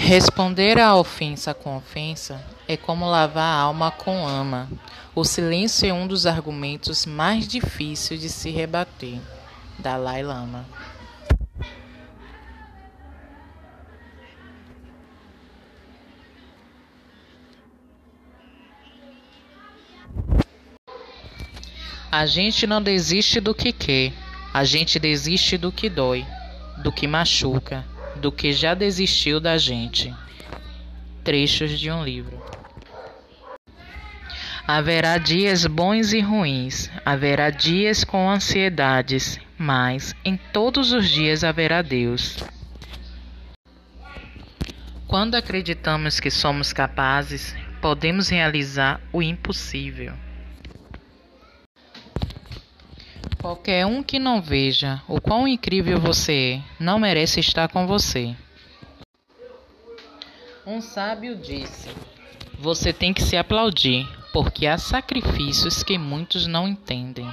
Responder à ofensa com ofensa é como lavar a alma com ama. O silêncio é um dos argumentos mais difíceis de se rebater. Dalai Lama. A gente não desiste do que quer, a gente desiste do que dói, do que machuca, do que já desistiu da gente. Trechos de um livro. Haverá dias bons e ruins, haverá dias com ansiedades, mas em todos os dias haverá Deus. Quando acreditamos que somos capazes, podemos realizar o impossível. Qualquer um que não veja o quão incrível você é, não merece estar com você. Um sábio disse: Você tem que se aplaudir, porque há sacrifícios que muitos não entendem.